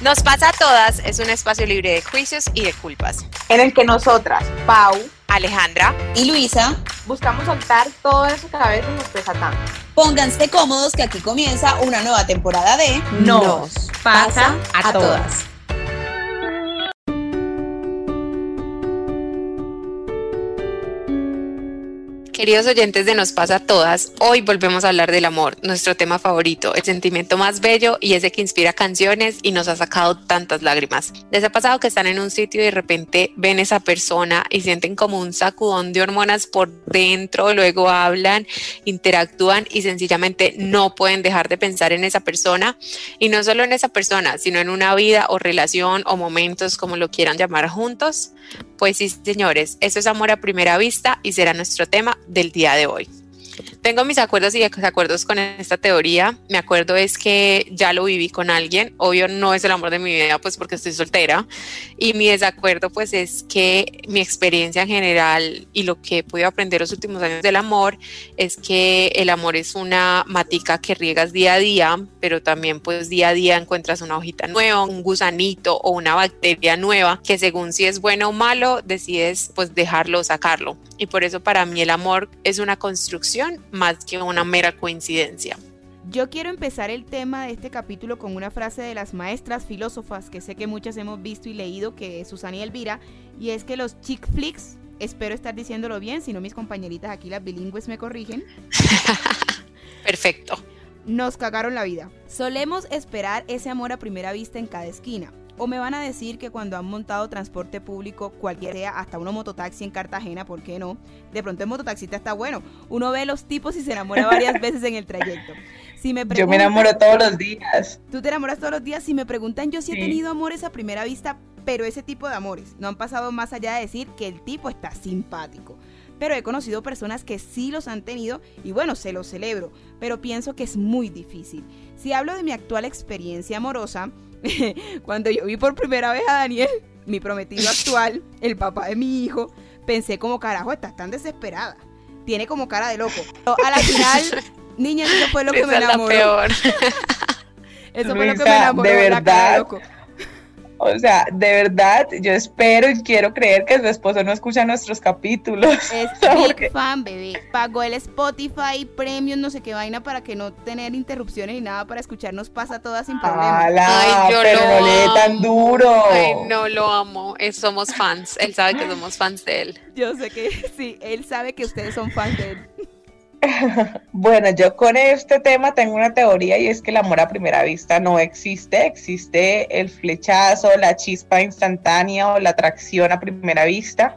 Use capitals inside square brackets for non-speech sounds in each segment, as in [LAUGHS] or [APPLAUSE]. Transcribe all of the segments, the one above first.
Nos pasa a todas es un espacio libre de juicios y de culpas. En el que nosotras, Pau, Alejandra y Luisa buscamos soltar todo eso que a veces nos pesa tanto. Pónganse cómodos que aquí comienza una nueva temporada de Nos, pasa, a, todas. Queridos oyentes de Nos pasa a todas, hoy volvemos a hablar del amor, nuestro tema favorito, el sentimiento más bello y ese que inspira canciones y nos ha sacado tantas lágrimas. Les ha pasado que están en un sitio y de repente ven esa persona y sienten como un sacudón de hormonas por dentro, luego hablan, interactúan y sencillamente no pueden dejar de pensar en esa persona y no solo en esa persona, sino en una vida o relación o momentos como lo quieran llamar juntos. Pues sí, señores, eso es amor a primera vista y será nuestro tema del día de hoy. Tengo mis acuerdos y desacuerdos con esta teoría. Mi acuerdo es que ya lo viví con alguien. Obvio no es el amor de mi vida, pues porque estoy soltera. Y mi desacuerdo, pues es que mi experiencia en general y lo que he podido aprender los últimos años del amor es que el amor es una matica que riegas día a día, pero también pues día a día encuentras una hojita nueva, un gusanito o una bacteria nueva que según si es bueno o malo decides pues dejarlo o sacarlo. Y por eso para mí el amor es una construcción más que una mera coincidencia. Yo quiero empezar el tema de este capítulo con una frase de las maestras filósofas que sé que muchas hemos visto y leído, que es Susana y Elvira, y es que los chick flicks, espero estar diciéndolo bien, si no mis compañeritas aquí las bilingües me corrigen. [LAUGHS] Perfecto. Nos cagaron la vida. Solemos esperar ese amor a primera vista en cada esquina. O me van a decir que cuando han montado transporte público, cualquier sea, hasta uno mototaxi en Cartagena, ¿por qué no? De pronto el mototaxista está bueno. Uno ve los tipos y se enamora varias [LAUGHS] veces en el trayecto. Si me yo me enamoro todos los días. Tú te enamoras todos los días. Si me preguntan, yo sí, he tenido amores a primera vista, pero ese tipo de amores no han pasado más allá de decir que el tipo está simpático. Pero he conocido personas que sí los han tenido y bueno, se los celebro, pero pienso que es muy difícil. Si hablo de mi actual experiencia amorosa, [LAUGHS] cuando yo vi por primera vez a Daniel, mi prometido actual, el papá de mi hijo, pensé como carajo, estás tan desesperada. Tiene como cara de loco. a la final, [LAUGHS] niña, eso fue lo que me enamoró. Peor. [LAUGHS] eso fue lo que me enamoró. De verdad. La cara de loco. O sea, de verdad, yo espero y quiero creer que su esposo no escucha nuestros capítulos. [LAUGHS] Es big fan, bebé. Pagó el Spotify Premium, no sé qué vaina, para que no tener interrupciones ni nada para escucharnos pasa todas sin problema. Ay, yo pero lo no lee tan duro. Ay, no lo amo. Es, somos fans. Él sabe que somos fans de él. Yo sé que [LAUGHS] sí, él sabe que ustedes son fans de él. [LAUGHS] Bueno, yo con este tema tengo una teoría y es que el amor a primera vista no existe, existe el flechazo, la chispa instantánea o la atracción a primera vista,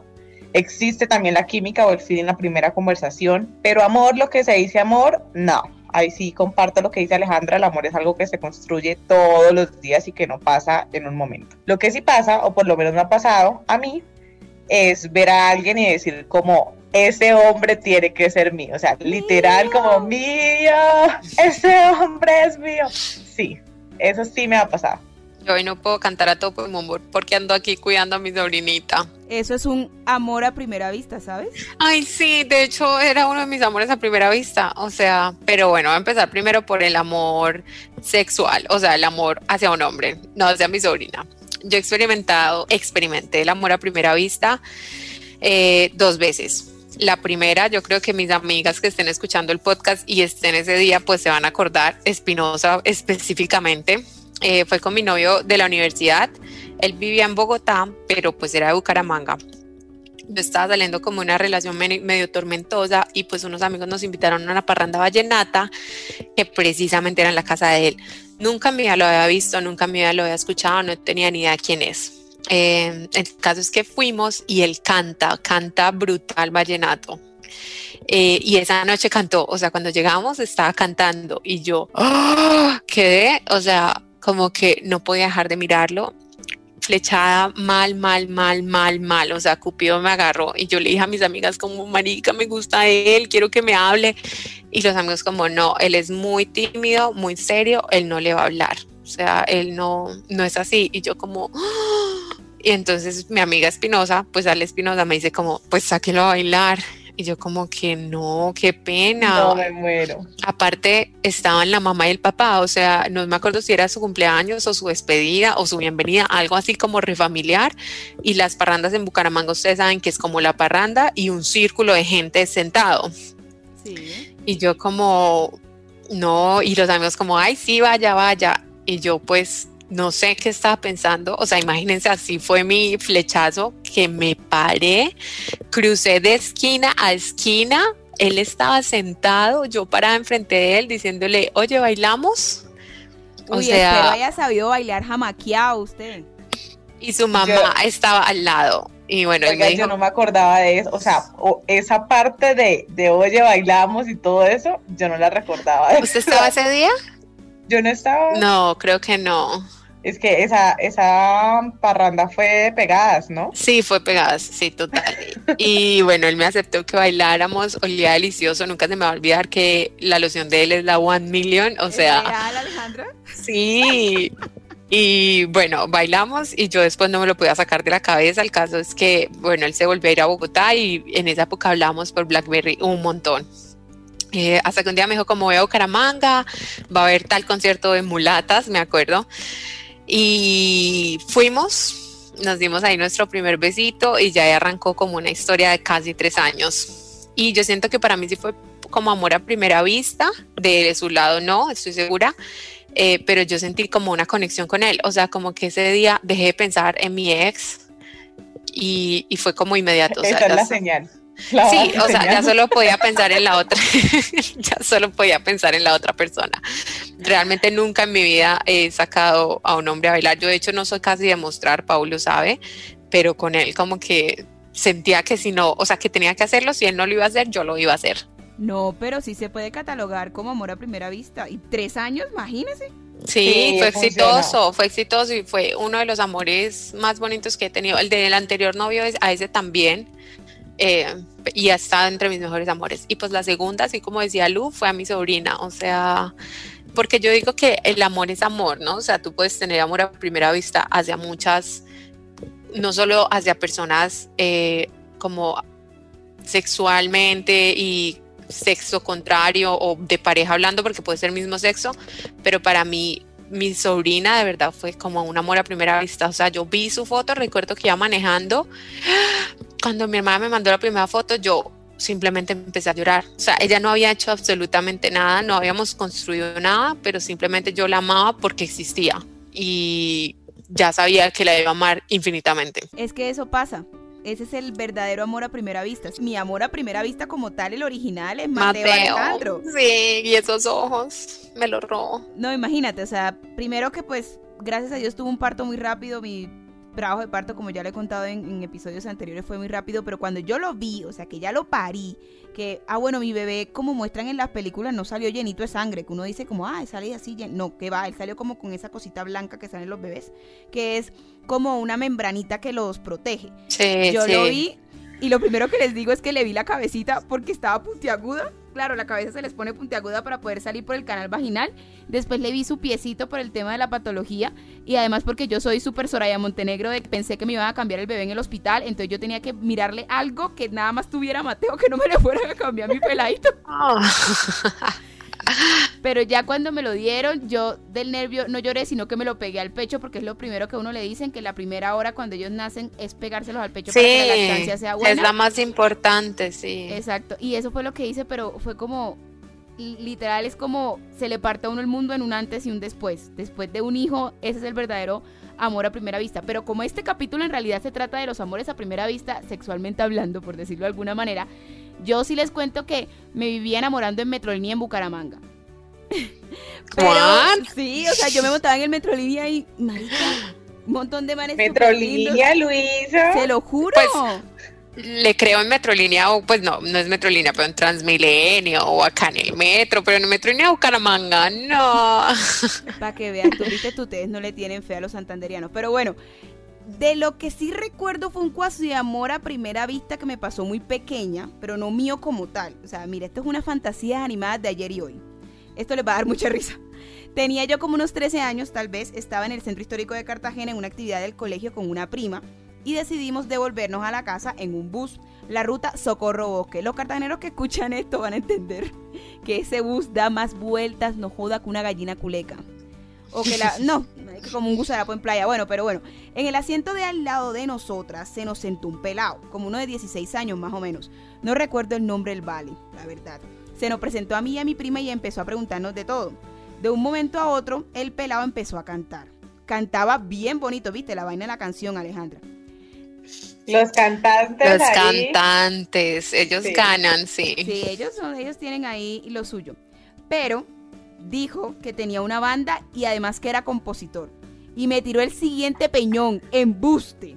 existe también la química o el feeling en la primera conversación, pero amor, lo que se dice amor, no. Ahí sí comparto lo que dice Alejandra, el amor es algo que se construye todos los días y que no pasa en un momento. Lo que sí pasa, o por lo menos me ha pasado a mí, es ver a alguien y decir como, ese hombre tiene que ser mío, o sea, literal como mío, ese hombre es mío. Sí, eso sí me ha pasado. Yo hoy no puedo cantar a tope amor porque ando aquí cuidando a mi sobrinita. Eso es un amor a primera vista, ¿sabes? Ay, sí, de hecho era uno de mis amores a primera vista, o sea, pero bueno, voy a empezar primero por el amor sexual, o sea, el amor hacia un hombre, no hacia mi sobrina. Yo he experimentado, experimenté el amor a primera vista eh, dos veces La primera, yo creo que mis amigas que estén escuchando el podcast y estén ese día, pues se van a acordar, Espinosa específicamente, eh, fue con mi novio de la universidad. Él vivía en Bogotá, pero pues era de Bucaramanga. Yo estaba saliendo como una relación medio tormentosa y pues unos amigos nos invitaron a una parranda vallenata que precisamente era en la casa de él. Nunca me lo había visto, nunca me lo había escuchado, no tenía ni idea quién es. Eh, el caso es que fuimos y él canta, canta brutal vallenato. Eh, y esa noche cantó, o sea, cuando llegamos estaba cantando y yo ¡oh! quedé, o sea, como que no podía dejar de mirarlo flechada mal, mal, mal, mal, mal. O sea, Cupido me agarró y yo le dije a mis amigas como, marica, me gusta él, quiero que me hable. Y los amigos como, no, él es muy tímido, muy serio, él no le va a hablar. O sea, él no, no es así. Y yo como, ¡Ah! y entonces mi amiga Espinosa, pues Ale Espinosa me dice como, pues sáquelo a bailar. Y yo como que no, qué pena. No me muero. Aparte estaban la mamá y el papá, o sea, no me acuerdo si era su cumpleaños o su despedida o su bienvenida, algo así como refamiliar. Y las parrandas en Bucaramanga, ustedes saben que es como la parranda y un círculo de gente sentado. Sí. Y yo como, no, y los amigos como, ay, sí, vaya, vaya. Y yo pues no sé qué estaba pensando, o sea, imagínense, así fue mi flechazo que me paré, crucé de esquina a esquina, él estaba sentado, yo parada enfrente de él diciéndole, oye, ¿bailamos? O sea, espero haya sabido bailar jamaqueado usted. Y su mamá estaba al lado. Y bueno, yo no me acordaba de eso, o sea, esa parte de, de oye, bailamos y todo eso, yo no la recordaba. ¿Usted estaba [LAUGHS] ese día? Yo no estaba. No, creo que no. Es que esa, esa parranda fue de pegadas, ¿no? Sí, fue pegadas, sí, total. y bueno, él me aceptó que bailáramos, olía delicioso, nunca se me va a olvidar que la loción de él es la One Million, o sea... Sí. Y bueno, bailamos y yo después no me lo podía sacar de la cabeza. El caso es que, bueno, él se volvió a ir a Bogotá y en esa época hablamos por Blackberry un montón. Eh, hasta que un día me dijo, como voy a Bucaramanga, va a haber tal concierto de mulatas, me acuerdo. Y fuimos, nos dimos ahí nuestro primer besito y ya arrancó como una historia de casi tres años. Y yo siento que para mí sí fue como amor a primera vista, de su lado no, estoy segura, eh, pero yo sentí como una conexión con él, o sea, como que ese día dejé de pensar en mi ex y, fue como inmediato. Esa es la señal sí, o sea, ya solo podía [LAUGHS] pensar en la otra, [LAUGHS] ya solo podía pensar en la otra persona. Realmente nunca en mi vida he sacado a un hombre a bailar. Yo de hecho no soy casi de mostrar, Paulo sabe, pero con él como que sentía que si no, o sea, que tenía que hacerlo, si él no lo iba a hacer, yo lo iba a hacer. No, pero sí se puede catalogar como amor a primera vista. Y tres años, imagínese. Sí, fue exitoso, fue exitoso y fue uno de los amores más bonitos que he tenido. El del anterior novio, a ese también, eh, y ha estado entre mis mejores amores. Y pues la segunda, así como decía Lu, fue a mi sobrina, o sea, porque yo digo que el amor es amor, ¿no? O sea, tú puedes tener amor a primera vista hacia muchas, no solo hacia personas eh, como sexualmente y sexo contrario o de pareja hablando, porque puede ser mismo sexo, pero para mí mi sobrina de verdad fue como un amor a primera vista. O sea, yo vi su foto, recuerdo que iba manejando. Cuando mi hermana me mandó la primera foto, yo simplemente empecé a llorar. O sea, ella no había hecho absolutamente nada, no habíamos construido nada, pero simplemente yo la amaba porque existía. Y ya sabía que la iba a amar infinitamente. Es que eso pasa. Ese es el verdadero amor a primera vista. Mi amor a primera vista como tal, el original es Mateo, Mateo Alejandro. Sí, y esos ojos me los robó. No, imagínate, o sea, primero que pues, gracias a Dios tuvo un parto muy rápido, mi trabajo de parto, como ya le he contado en, episodios anteriores, fue muy rápido, pero cuando yo lo vi, o sea, que ya lo parí, que, ah, bueno, mi bebé, como muestran en las películas, no salió llenito de sangre, que uno dice como, ah, sale así, no, que va, él salió como con esa cosita blanca que salen los bebés, que es como una membranita que los protege. Sí, yo lo vi y lo primero que les digo es que le vi la cabecita porque estaba puntiaguda claro, la cabeza se les pone puntiaguda para poder salir por el canal vaginal. Después le vi su piecito por el tema de la patología y además porque yo soy súper Soraya Montenegro de que pensé que me iban a cambiar el bebé en el hospital, entonces yo tenía que mirarle algo que nada más tuviera Mateo, que no me le fueran a cambiar mi peladito. [LAUGHS] Pero ya cuando me lo dieron, yo del nervio no lloré, sino que me lo pegué al pecho porque es lo primero que a uno le dicen, que la primera hora cuando ellos nacen es pegárselos al pecho para que la lactancia sea buena. Es la más importante, sí. Exacto. Y eso fue lo que hice, pero fue como literal es como se le parte a uno el mundo en un antes y un después. Después de un hijo, ese es el verdadero amor a primera vista. Pero como este capítulo en realidad se trata de los amores a primera vista, sexualmente hablando, por decirlo de alguna manera, yo sí les cuento que me vivía enamorando en Metrolínea en Bucaramanga. [LAUGHS] Pero, sí, o sea, yo me montaba en el Metrolínea y, marica, un montón de manes. Metrolínea, Luisa. Se lo juro. Pues, le creo en Metrolínea, o pues no, no es Metrolínea, pero en Transmilenio o acá en el metro, pero en Metrolínea Bucaramanga, no. [LAUGHS] Para que vean, tú viste, ustedes no le tienen fe a los santanderianos. Pero bueno, de lo que sí recuerdo fue un cuasi de amor a primera vista que me pasó muy pequeña, pero no mío como tal. O sea, mira, esto es una fantasía animada de ayer y hoy. Esto les va a dar mucha risa. Tenía yo como unos 13 años, tal vez, estaba en el centro histórico de Cartagena en una actividad del colegio con una prima y decidimos devolvernos a la casa en un bus, la ruta Socorro Bosque. Los cartageneros que escuchan esto van a entender que ese bus da más vueltas, no joda que una gallina culeca. O que la. No, como un gusarapo en playa. Bueno, pero bueno. En el asiento de al lado de nosotras se nos sentó un pelado, como uno de 16 años más o menos. No recuerdo el nombre del vale, la verdad. Se nos presentó a mí y a mi prima y empezó a preguntarnos de todo. De un momento a otro, el pelado empezó a cantar. Cantaba bien bonito, ¿viste? La vaina de la canción, Alejandra. Los cantantes. Los cantantes, ellos ganan, sí. Sí, ellos, son, ellos tienen ahí lo suyo. Pero dijo que tenía una banda y además que era compositor. Y me tiró el siguiente peñón, embuste,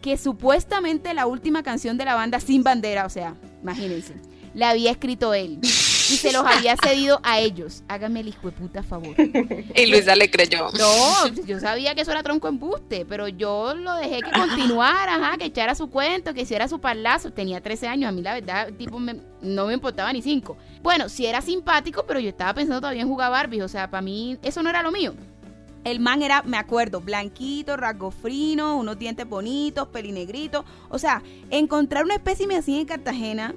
que supuestamente la última canción de la banda Sin Bandera, o sea, imagínense, la había escrito él y se los había cedido a ellos. Háganme el hijo de puta favor. [LAUGHS] Y Luisa le creyó. No, yo sabía que eso era tronco embuste, pero yo lo dejé que continuara, ajá, que echara su cuento, que hiciera su parlazo. Tenía 13 años, a mí la verdad, tipo, no me importaba ni 5. Bueno, sí era simpático, pero yo estaba pensando todavía en jugar Barbie, o sea, para mí eso no era lo mío. El man era, me acuerdo, blanquito, rasgo frino, unos dientes bonitos, pelinegritos. O sea, encontrar una especie así en Cartagena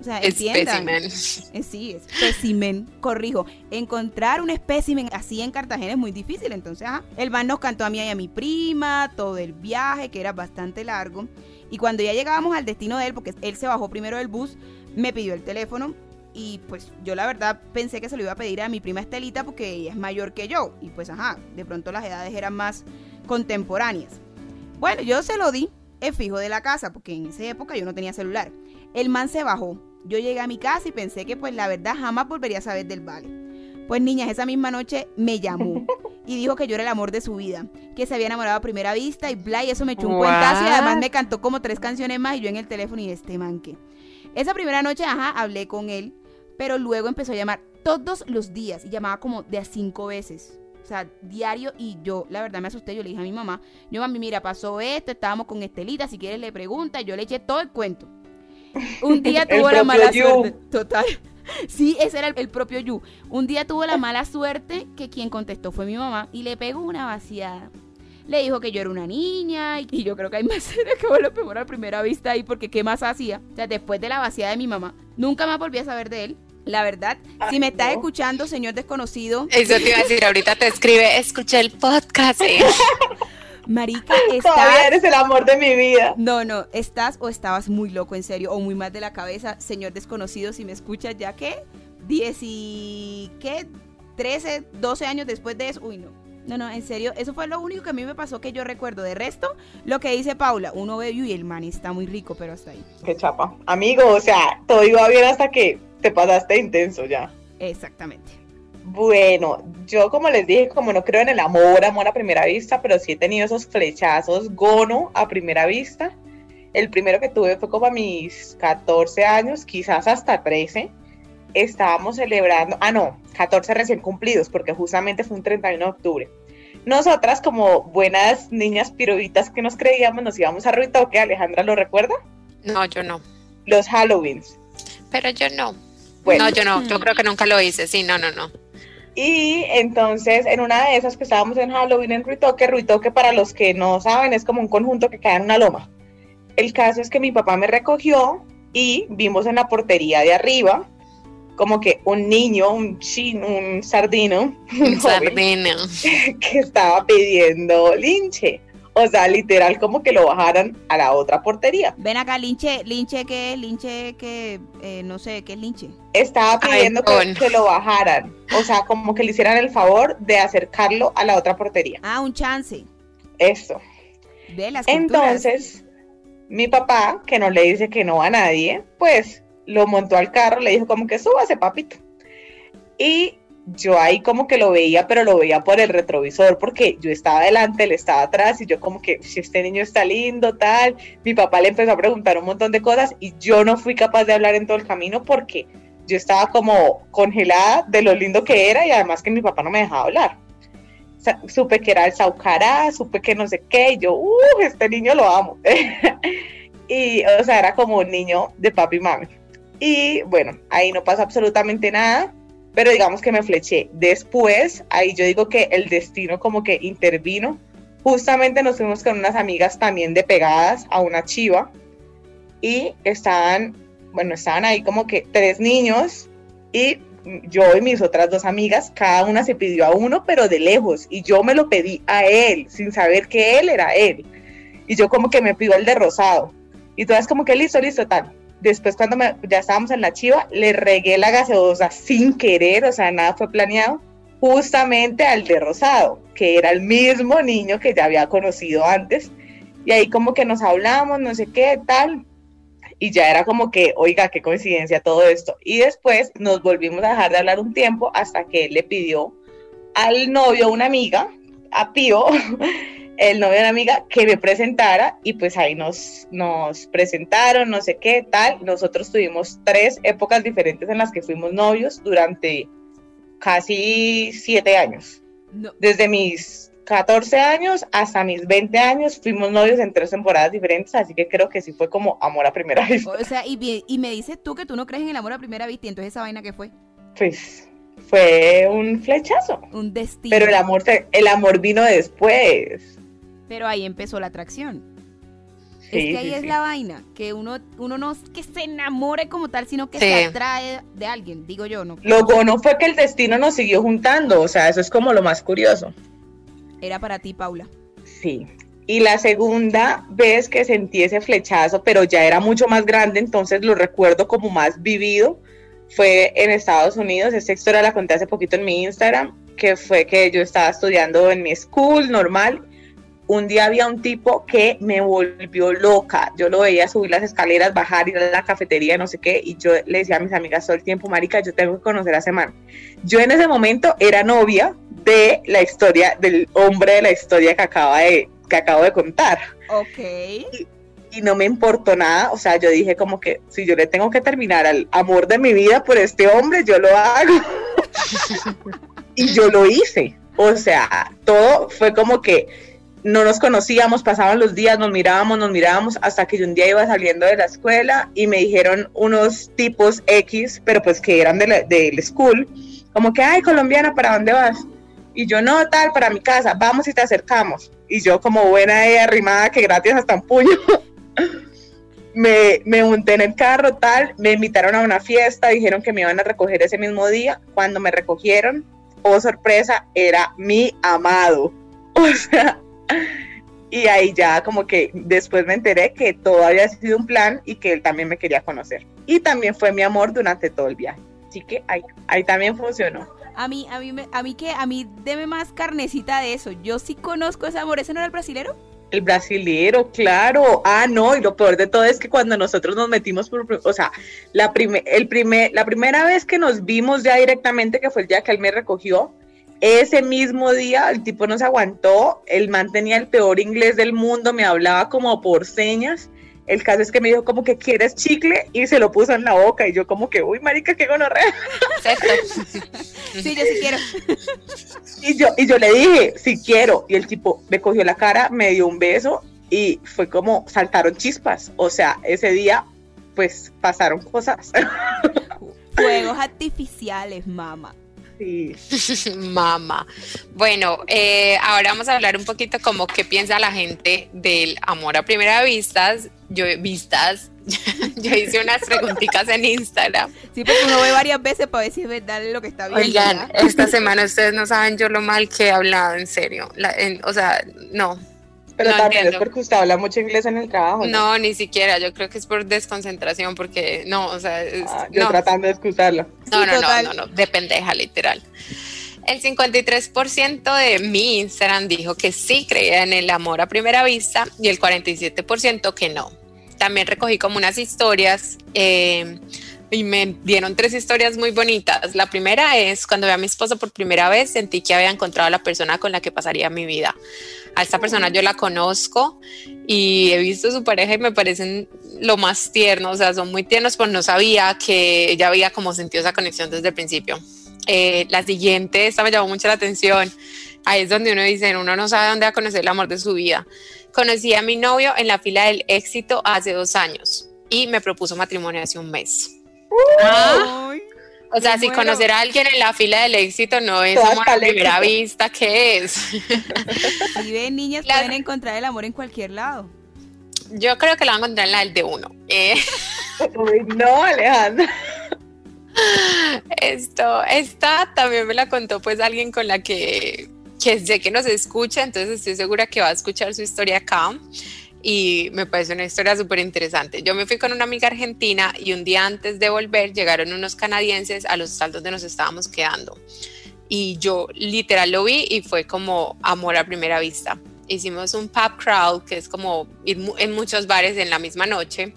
o sea, espécimen. Eh, sí, espécimen, corrijo. Encontrar un espécimen así en Cartagena es muy difícil. Entonces, ajá, el man nos cantó a mí y a mi prima, todo el viaje, que era bastante largo. Y cuando ya llegábamos al destino de él, porque él se bajó primero del bus, me pidió el teléfono. Y pues yo la verdad pensé que se lo iba a pedir a mi prima Estelita porque ella es mayor que yo. Y pues ajá, de pronto las edades eran más contemporáneas. Bueno, yo se lo di, es fijo de la casa, porque en esa época yo no tenía celular. El man se bajó. Yo llegué a mi casa y pensé que pues la verdad jamás volvería a saber del vale. Pues niñas, esa misma noche me llamó y dijo que yo era el amor de su vida, que se había enamorado a primera vista y bla, y eso me echó un cuentazo y además me cantó como tres canciones más y yo en el teléfono y este man que. Esa primera noche, ajá, hablé con él, pero luego empezó a llamar todos los días y llamaba como de a cinco veces. O sea, diario y yo, la verdad me asusté, yo le dije a mi mamá, yo mami, mira, pasó esto, estábamos con Estelita, si quieres le pregunta, yo le eché todo el cuento. Un día tuvo la mala suerte. Total. [LAUGHS] Sí, ese era el, propio Yu. Un día tuvo la mala suerte que quien contestó fue mi mamá y le pegó una vaciada. Le dijo que yo era una niña y, yo creo que hay más [LAUGHS] serio que lo peor a primera vista ahí porque ¿qué más hacía? O sea, después de la vaciada de mi mamá, nunca más volví a saber de él. La verdad, si me estás escuchando, señor desconocido. Eso te iba a decir, ahorita te escribe, escuché el podcast. [LAUGHS] Marica, [LAUGHS] estás. Todavía eres el amor de mi vida. No, no, estás o estabas muy loco, en serio, o muy mal de la cabeza, señor desconocido, si me escuchas, ya que 10 y. ¿Qué? 13, 12 años después de eso. Uy, no. No, no, en serio, eso fue lo único que a mí me pasó que yo recuerdo. De resto, lo que dice Paula, uno ve y el man está muy rico, pero hasta ahí. Qué chapa. Amigo, o sea, todo iba bien hasta que te pasaste intenso ya. Exactamente. Bueno, yo como les dije, como no creo en el amor, amor a primera vista, pero sí he tenido esos flechazos gono a primera vista. El primero que tuve fue como a mis 14 años, quizás hasta 13. Estábamos celebrando, ah no, 14 recién cumplidos, porque justamente fue un 31 de octubre. Nosotras como buenas niñas piruitas que nos creíamos, nos íbamos a Ruitoque, Alejandra lo recuerda? No, yo no. Los Halloweens. Pero yo no. Bueno. No, yo no, yo creo que nunca lo hice, sí, no, no, no. Y entonces, en una de esas que estábamos en Halloween en Ruitoque, Ruitoque para los que no saben es como un conjunto que cae en una loma. El caso es que mi papá me recogió y vimos en la portería de arriba como que un niño, un chin, un sardino, [LAUGHS] un sardino, [LAUGHS] que estaba pidiendo linche. O sea, literal, como que lo bajaran a la otra portería. Ven acá, linche, linche, ¿qué es? Linche, que eh, no sé, ¿qué es linche? Estaba pidiendo que, que, lo bajaran. O sea, como que le hicieran el favor de acercarlo a la otra portería. Ah, un chance. Eso. De las Entonces, mi papá, que no le dice que no a nadie, pues lo montó al carro, le dijo como que súbase, papito. Y yo ahí como que lo veía, pero lo veía por el retrovisor, porque yo estaba adelante, él estaba atrás, y yo como que, si este niño está lindo, tal, mi papá le empezó a preguntar un montón de cosas, y yo no fui capaz de hablar en todo el camino porque yo estaba como congelada de lo lindo que era, y además que mi papá no me dejaba hablar. supe que era el Saucará, supe que no sé qué, y yo, uh, este niño lo amo. [LAUGHS] y, o sea, era como un niño de papi y mami. Y bueno, ahí no pasa absolutamente nada pero digamos que me fleché. Después, ahí yo digo que el destino como que intervino. Justamente nos fuimos con unas amigas también de pegadas a una chiva y estaban, bueno, estaban ahí como que tres niños y yo y mis otras dos amigas, cada una se pidió a uno, pero de lejos, y yo me lo pedí a él, sin saber que él era él. Y yo como que me pido el de rosado. Y todas como que listo, listo, tal después cuando ya estábamos en la chiva, le regué la gaseosa sin querer, o sea, nada fue planeado, justamente al de Rosado, que era el mismo niño que ya había conocido antes. Y ahí como que nos hablamos, no sé qué, tal. Y ya era como que, oiga, qué coincidencia todo esto. Y después nos volvimos a dejar de hablar un tiempo hasta que él le pidió al novio, una amiga, a Pío, [LAUGHS] el novio de una amiga que me presentara y pues ahí nos, nos presentaron, no sé qué, tal. Nosotros tuvimos tres épocas diferentes en las que fuimos novios durante casi siete años. Desde mis 14 años hasta mis 20 años fuimos novios en tres temporadas diferentes, así que creo que sí fue como amor a primera vista. O sea, y, y me dices tú que tú no crees en el amor a primera vista, y entonces esa vaina que fue. Pues fue un flechazo. Un destino. Pero el amor, el amor vino después. Pero ahí empezó la atracción. es que ahí es la vaina, que uno, uno no es que se enamore como tal, sino que se atrae de alguien, digo yo. No. Lo bueno fue que el destino nos siguió juntando, o sea, eso es como lo más curioso. Era para ti, Paula. Sí. Y la segunda vez que sentí ese flechazo, pero ya era mucho más grande, entonces lo recuerdo como más vivido, fue en Estados Unidos. Esta historia la conté hace poquito en mi Instagram, que fue que yo estaba estudiando en mi school normal un día había un tipo que me volvió loca. Yo lo veía subir las escaleras, bajar, ir a la cafetería, no sé qué, y yo le decía a mis amigas todo el tiempo, Marica, yo tengo que conocer a ese man. Yo en ese momento era novia de la historia, del hombre de la historia que, acaba de, que acabo de contar. Ok. Y, y no me importó nada, o sea, yo dije como que si yo le tengo que terminar al amor de mi vida por este hombre, yo lo hago. [LAUGHS] y yo lo hice. O sea, todo fue como que no nos conocíamos, pasaban los días, nos mirábamos, nos mirábamos, hasta que yo un día iba saliendo de la escuela y me dijeron unos tipos X, pero pues que eran del de school, como que, ay, colombiana, ¿para dónde vas? Y yo, no, tal, para mi casa, vamos y te acercamos. Y yo, como buena eh, arrimada, que gratis hasta un puño, [LAUGHS] me, me unté en el carro, tal, me invitaron a una fiesta, dijeron que me iban a recoger ese mismo día. Cuando me recogieron, oh sorpresa, era mi amado. [LAUGHS] O sea, y ahí ya como que después me enteré que todo había sido un plan y que él también me quería conocer. Y también fue mi amor durante todo el viaje. Así que ahí, ahí también funcionó. A mí, a mí, a mí que, a mí deme más carnecita de eso. Yo sí conozco ese amor. ¿Ese no era el brasilero? El brasilero, claro. Ah, no, y lo peor de todo es que cuando nosotros nos metimos por, o sea, la, el primer, la primera vez que nos vimos ya directamente, que fue el día que él me recogió, ese mismo día el tipo no se aguantó, el man tenía el peor inglés del mundo, me hablaba como por señas. El caso es que me dijo como que quieres chicle y se lo puso en la boca y yo como que, uy, marica, qué gonorrea. [LAUGHS] sí, yo sí quiero. Y yo, y yo le dije, sí quiero. Y el tipo me cogió la cara, me dio un beso y fue como saltaron chispas. O sea, ese día pues pasaron cosas. Fuegos artificiales, mamá. Sí. [LAUGHS] Mama. Bueno, eh, ahora vamos a hablar un poquito como qué piensa la gente del amor a primera vista. Yo vistas, [LAUGHS] Yo hice unas preguntitas en Instagram. Sí, porque uno ve varias veces para ver si es verdad lo que está viendo. Oigan, esta [LAUGHS] semana ustedes no saben yo lo mal que he hablado, en serio. La- en- o sea, no. Pero no también entiendo. es porque usted habla mucho inglés en el trabajo. No, ni siquiera. Yo creo que es por desconcentración, porque no, o sea, es- Ah, yo no. tratando de excusarlo. No, no, no, no, no, de pendeja, literal. El 53% de mi Instagram dijo que sí creía en el amor a primera vista y el 47% que no. También recogí como unas historias eh, y me dieron tres historias muy bonitas. La primera es cuando vi a mi esposo por primera vez, sentí que había encontrado a la persona con la que pasaría mi vida. A esta persona yo la conozco y he visto su pareja y me parecen lo más tiernos, o sea, son muy tiernos, pero no sabía que ella había como sentido esa conexión desde el principio. Eh, la siguiente, esta me llamó mucho la atención. Ahí es donde uno dice, uno no sabe dónde va a conocer el amor de su vida. Conocí a mi novio en la fila del éxito hace dos años y me propuso matrimonio hace un mes. Ay, O sea, si muero. conocer a alguien en la fila del éxito no es amor a primera vista, ¿qué es? [LAUGHS] si ven niñas La- pueden encontrar el amor en cualquier lado. Yo creo que la van a encontrar en la del de uno. Eh, [LAUGHS] Uy, no, Alejandra. Esto, esta también me la contó pues alguien con la que, que sé que nos escucha, entonces estoy segura que va a escuchar su historia acá y me parece una historia súper interesante. Yo me fui con una amiga argentina y un día antes de volver llegaron unos canadienses a los hostal donde nos estábamos quedando y yo literal lo vi y fue como amor a primera vista. Hicimos un pub crawl, que es como ir en muchos bares en la misma noche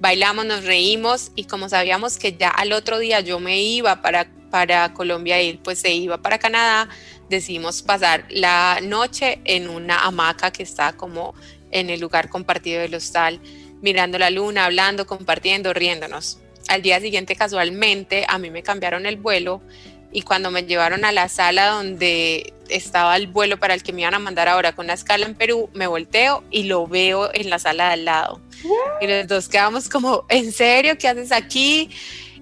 bailamos, nos reímos y como sabíamos que ya al otro día yo me iba para, para Colombia y él pues se iba para Canadá, decidimos pasar la noche en una hamaca que está como en el lugar compartido del hostal, mirando la luna, hablando, compartiendo, riéndonos. Al día siguiente casualmente a mí me cambiaron el vuelo y cuando me llevaron a la sala donde estaba el vuelo para el que me iban a mandar ahora con la escala en Perú, me volteo y lo veo en la sala de al lado. Y los dos quedamos como, ¿en serio? ¿Qué haces aquí?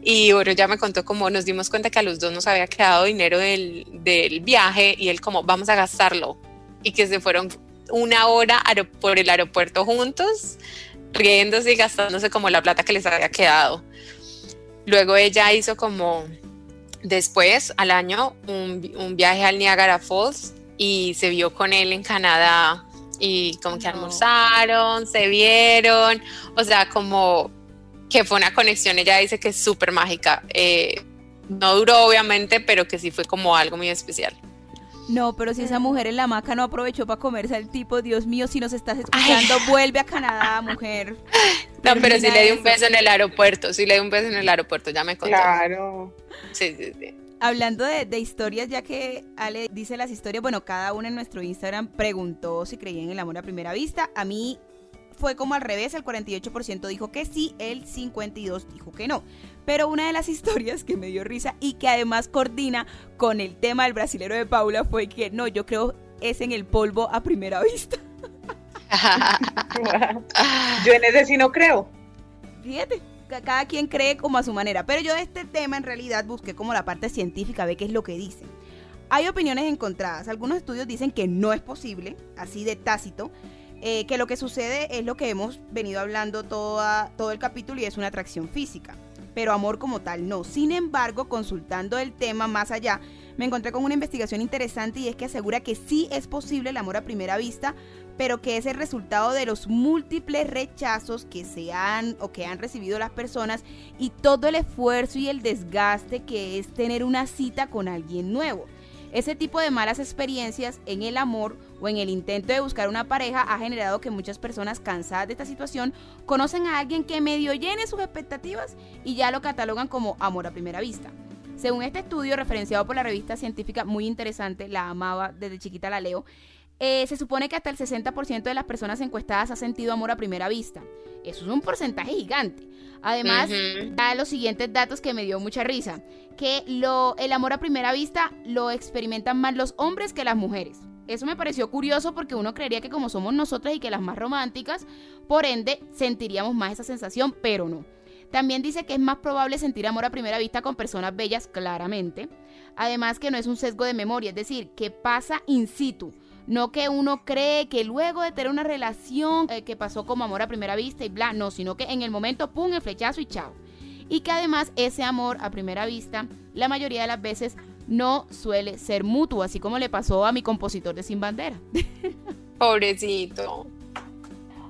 Y bueno, ya me contó como nos dimos cuenta que a los dos nos había quedado dinero del, del viaje y él como, vamos a gastarlo. Y que se fueron una hora por el aeropuerto juntos, riéndose y gastándose como la plata que les había quedado. Luego ella hizo como, después, al año, un, un viaje al Niagara Falls y se vio con él en Canadá y como que No. almorzaron, se vieron, o sea, como que fue una conexión, ella dice que es súper mágica. Eh, no duró obviamente, pero que sí fue como algo muy especial. No, pero si esa mujer en la hamaca no aprovechó para comerse al tipo, Dios mío, si nos estás escuchando, vuelve a Canadá, mujer. [LAUGHS] No, pero Termina le di un eso. beso en el aeropuerto, sí le di un beso en el aeropuerto, ya me contó. Claro. Sí, sí, sí. Hablando de, de historias, ya que Ale dice las historias, bueno, cada uno en nuestro Instagram preguntó si creían en el amor a primera vista. A mí fue como al revés, el 48% dijo que sí, el 52% dijo que no. Pero una de las [LAUGHS] historias que me dio risa y que además coordina con el tema del brasilero de Paula fue que no, yo creo es en el polvo a primera vista. [LAUGHS] Yo en ese sí no creo. Fíjate, ca- cada quien cree como a su manera. Pero yo de este tema en realidad busqué como la parte científica, ve qué es lo que dicen. Hay opiniones encontradas. Algunos estudios dicen que no es posible, así de tácito, eh, que lo que sucede es lo que hemos venido hablando toda, todo el capítulo y es una atracción física. Pero amor como tal no. Sin embargo, consultando el tema más allá, me encontré con una investigación interesante y es que asegura que sí es posible el amor a primera vista, pero que es el resultado de los múltiples rechazos que se han o que han recibido las personas y todo el esfuerzo y el desgaste que es tener una cita con alguien nuevo. Ese tipo de malas experiencias en el amor o en el intento de buscar una pareja ha generado que muchas personas cansadas de esta situación conocen a alguien que medio llene sus expectativas y ya lo catalogan como amor a primera vista. Según este estudio referenciado por la revista científica muy interesante, la amaba desde chiquita la leo, eh, se supone que hasta el 60% de las personas encuestadas ha sentido amor a primera vista. Eso es un porcentaje gigante. Además, da los siguientes datos que me dio mucha risa. Que lo, el amor a primera vista lo experimentan más los hombres que las mujeres. Eso me pareció curioso porque uno creería que como somos nosotras y que las más románticas, por ende sentiríamos más esa sensación, pero no. También dice que es más probable sentir amor a primera vista con personas bellas, claramente. Además que no es un sesgo de memoria, es decir, que pasa in situ. No que uno cree que luego de tener una relación eh, que pasó como amor a primera vista y bla, no, sino que en el momento, pum, el flechazo y chao. Y que además ese amor a primera vista, la mayoría de las veces, no suele ser mutuo, así como le pasó a mi compositor de Sin Bandera. [LAUGHS] Pobrecito.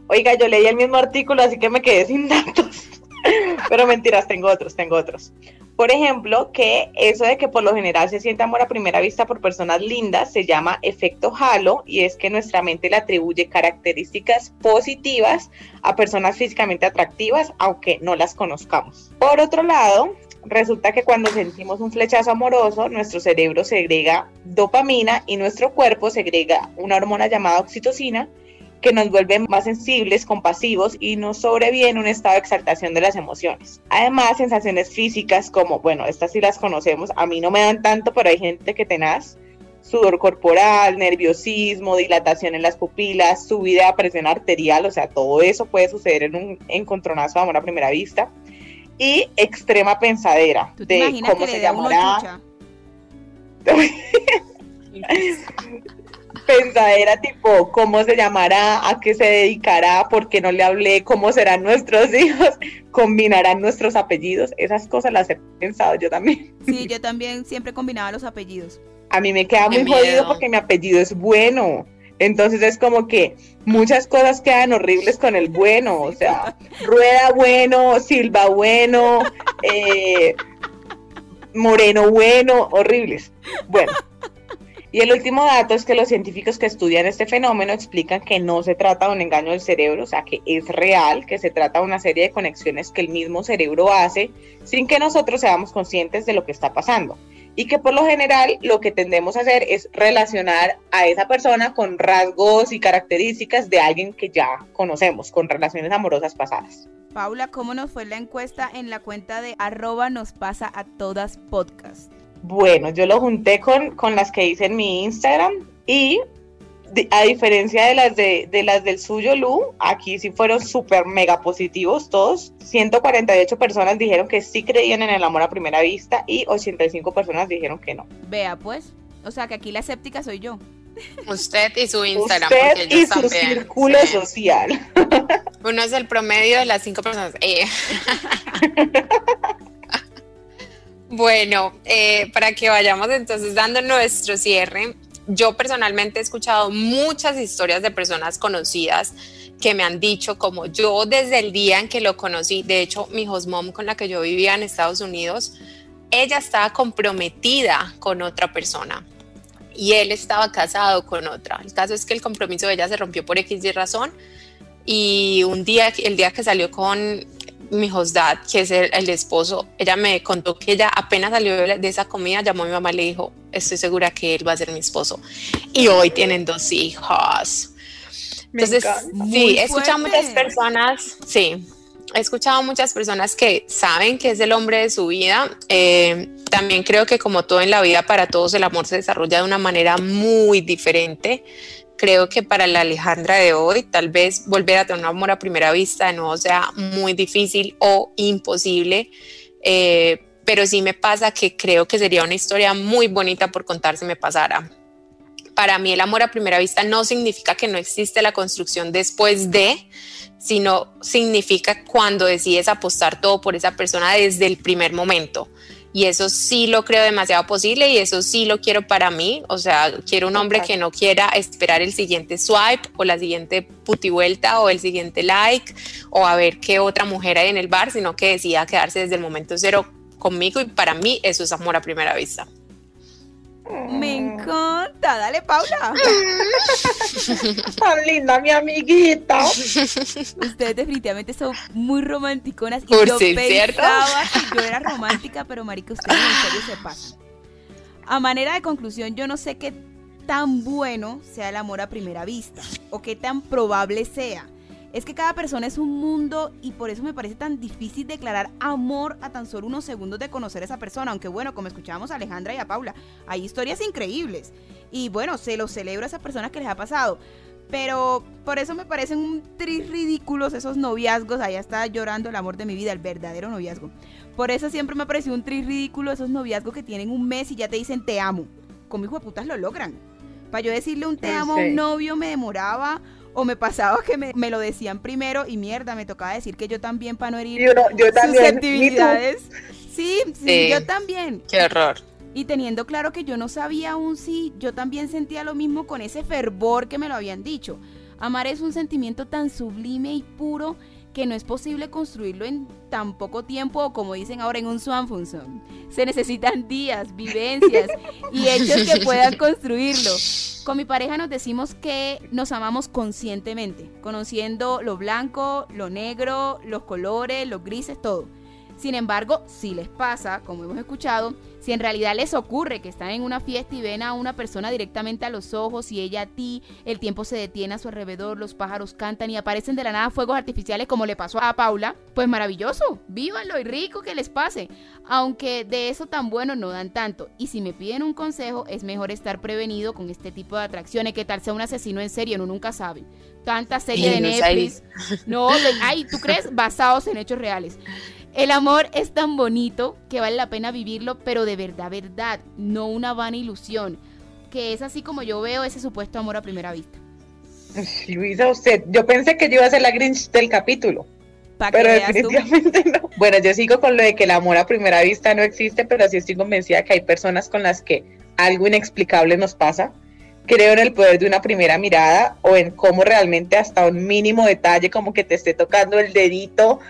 Oiga, yo leí el mismo artículo, así que me quedé sin datos. [LAUGHS] Pero mentiras, tengo otros, tengo otros. Por ejemplo, que eso de que por lo general se siente amor a primera vista por personas lindas se llama efecto halo y es que nuestra mente le atribuye características positivas a personas físicamente atractivas aunque no las conozcamos. Por otro lado, resulta que cuando sentimos un flechazo amoroso, nuestro cerebro segrega dopamina y nuestro cuerpo segrega una hormona llamada oxitocina que nos vuelve más sensibles, compasivos y nos sobreviene un estado de exaltación de las emociones. Además, sensaciones físicas como, bueno, estas sí las conocemos, a mí no me dan tanto, pero hay gente que tenaz, sudor corporal, nerviosismo, dilatación en las pupilas, subida de presión arterial, o sea, todo eso puede suceder en un encontronazo de amor a primera vista. Y extrema pensadera de cómo se llamará. [LAUGHS] pensadera tipo cómo se llamará, a qué se dedicará, por qué no le hablé, cómo serán nuestros [LAUGHS] hijos, combinarán nuestros apellidos, esas cosas las he pensado yo también. Sí, yo también siempre combinaba los apellidos. A mí me queda muy jodido porque mi apellido es bueno. Entonces es como que muchas cosas quedan horribles con el bueno, o sea, Rueda bueno, Silva bueno, eh, Moreno bueno, horribles. Bueno, y el último dato es que los científicos que estudian este fenómeno explican que no se trata de un engaño del cerebro, o sea, que es real, que se trata de una serie de conexiones que el mismo cerebro hace sin que nosotros seamos conscientes de lo que está pasando. Y que por lo general lo que tendemos a hacer es relacionar a esa persona con rasgos y características de alguien que ya conocemos, con relaciones amorosas pasadas. Paula, ¿cómo nos fue la encuesta en la cuenta de arroba nos pasa a todas podcast? Bueno, yo lo junté con, con las que hice en mi Instagram y a diferencia de las de, de, las del suyo, Lu, aquí sí fueron súper mega positivos todos. 148 personas dijeron que sí creían en el amor a primera vista y 85 personas dijeron que no. Vea pues, o sea que aquí la escéptica soy yo. Usted y su Instagram. Usted y su círculo social. Uno es el promedio de las cinco personas. Eh. [LAUGHS] Bueno, eh, para que vayamos entonces dando nuestro cierre, yo personalmente he escuchado muchas historias de personas conocidas que me han dicho como yo desde el día en que lo conocí, de hecho mi host mom con la que yo vivía en Estados Unidos, ella estaba comprometida con otra persona y él estaba casado con otra. El caso es que el compromiso de ella se rompió por X y razón y un día, el día que salió con mi dad, que es el, esposo, ella me contó que ella apenas salió de esa comida, llamó a mi mamá y le dijo, estoy segura que él va a ser mi esposo. Y hoy tienen dos hijos. Entonces, sí, he escuchado muchas personas, sí, he escuchado muchas personas que saben que es el hombre de su vida. Eh, también creo que como todo en la vida, para todos el amor se desarrolla de una manera muy diferente creo que para la Alejandra de hoy, tal vez volver a tener un amor a primera vista de nuevo sea muy difícil o imposible. Eh, pero sí me pasa que creo que sería una historia muy bonita por contar si me pasara. Para mí el amor a primera vista no significa que no existe la construcción después de, sino significa cuando decides apostar todo por esa persona desde el primer momento y eso sí lo creo demasiado posible y eso sí lo quiero para mí. O sea, quiero un hombre que no quiera esperar el siguiente swipe o la siguiente puti vuelta o el siguiente like o a ver qué otra mujer hay en el bar, sino que decida quedarse desde el momento cero conmigo y para mí eso es amor a primera vista. Me encanta, dale Paula. Tan linda mi amiguita. Ustedes definitivamente son muy romanticonas y Por yo sí, pensaba que yo era romántica, pero marica, ustedes en serio se pasan. A manera de conclusión, yo no sé qué tan bueno sea el amor a primera vista o qué tan probable sea es que cada persona es un mundo y por eso me parece tan difícil declarar amor a tan solo unos segundos de conocer a esa persona. Aunque bueno, como escuchábamos a Alejandra y a Paula, hay historias increíbles. Y bueno, se los celebro a esas personas que les ha pasado. Pero por eso me parecen un tris ridículos esos noviazgos. Allá está llorando el amor de mi vida, el verdadero noviazgo. Por eso siempre me ha parecido un tris ridículo esos noviazgos que tienen un mes y ya te dicen te amo. Como hijo de putas lo logran. Para yo decirle un te amo a un novio me demoraba o me pasaba que me, me, lo decían primero y mierda, me tocaba decir que yo también para no herir yo, yo susceptibilidades. Sí, sí, yo también. Qué horror. Y teniendo claro que yo no sabía aún si yo también sentía lo mismo con ese fervor que me lo habían dicho. Amar es un sentimiento tan sublime y puro que no es posible construirlo en tan poco tiempo o como dicen ahora en un swanfunson. Se necesitan días, vivencias y hechos que puedan [LAUGHS] construirlo. Con mi pareja nos decimos que nos amamos conscientemente, conociendo lo blanco, lo negro, los colores, los grises, todo. Sin embargo, si les pasa, como hemos escuchado, si en realidad les ocurre que están en una fiesta y ven a una persona directamente a los ojos y ella a ti, el tiempo se detiene a su alrededor, los pájaros cantan y aparecen de la nada fuegos artificiales como le pasó a Paula, pues maravilloso, vívanlo y rico que les pase. Aunque de eso tan bueno no dan tanto. Y si me piden un consejo, es mejor estar prevenido con este tipo de atracciones. Que tal sea un asesino en serie, uno nunca sabe. Tanta serie de Netflix. No, ay, ¿tú crees? [LAUGHS] Basados en hechos reales. El amor es tan bonito que vale la pena vivirlo, pero de verdad, verdad, no una vana ilusión, que es así como yo veo ese supuesto amor a primera vista. Luisa, usted, yo pensé que yo iba a ser la Grinch del capítulo. Pero definitivamente [LAUGHS] no. Bueno, yo sigo con lo de que el amor a primera vista no existe, pero sí estoy convencida que hay personas con las que algo inexplicable nos pasa. Creo en el poder de una primera mirada o en cómo realmente hasta un mínimo detalle, como que te esté tocando el dedito,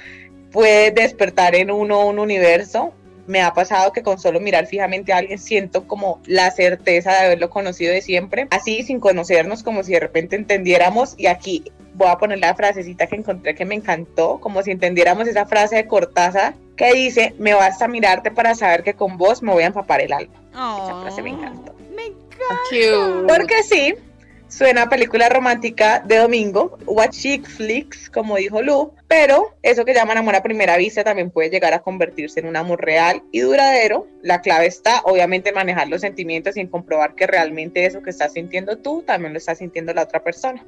puede despertar en uno un universo. Me ha pasado que con solo mirar fijamente a alguien siento como la certeza de haberlo conocido de siempre, así sin conocernos, como si de repente entendiéramos. Y aquí voy a poner la frasecita que encontré que me encantó, como si entendiéramos esa frase de Cortázar que dice, me basta mirarte para saber que con vos me voy a empapar el alma. esa frase me encantó. Me encanta. Porque sí, Suena película romántica de domingo, what chick flicks, como dijo Lu, pero eso que llaman amor a primera vista también puede llegar a convertirse en un amor real y duradero. La clave está, obviamente, en manejar los sentimientos y en comprobar que realmente eso que estás sintiendo tú también lo está sintiendo la otra persona.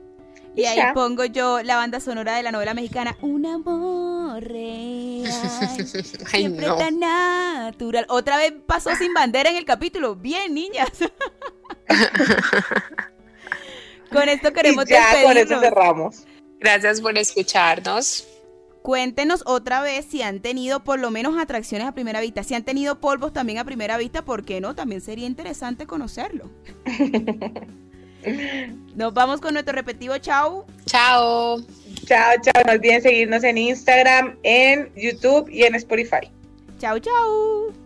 Y, ahí pongo yo la banda sonora de la novela mexicana, Un amor real, [LAUGHS] siempre tan natural. Otra vez pasó sin bandera en el capítulo. Bien, niñas. [LAUGHS] Con esto queremos y ya con eso cerramos. Gracias por escucharnos. Cuéntenos otra vez si han tenido por lo menos atracciones a primera vista. Si han tenido polvos también a primera vista, ¿por qué no? También sería interesante conocerlo. [LAUGHS] Nos vamos con nuestro repetivo chao. Chao. Chao, chao. No olviden seguirnos en Instagram, en YouTube y en Spotify. Chao, chao.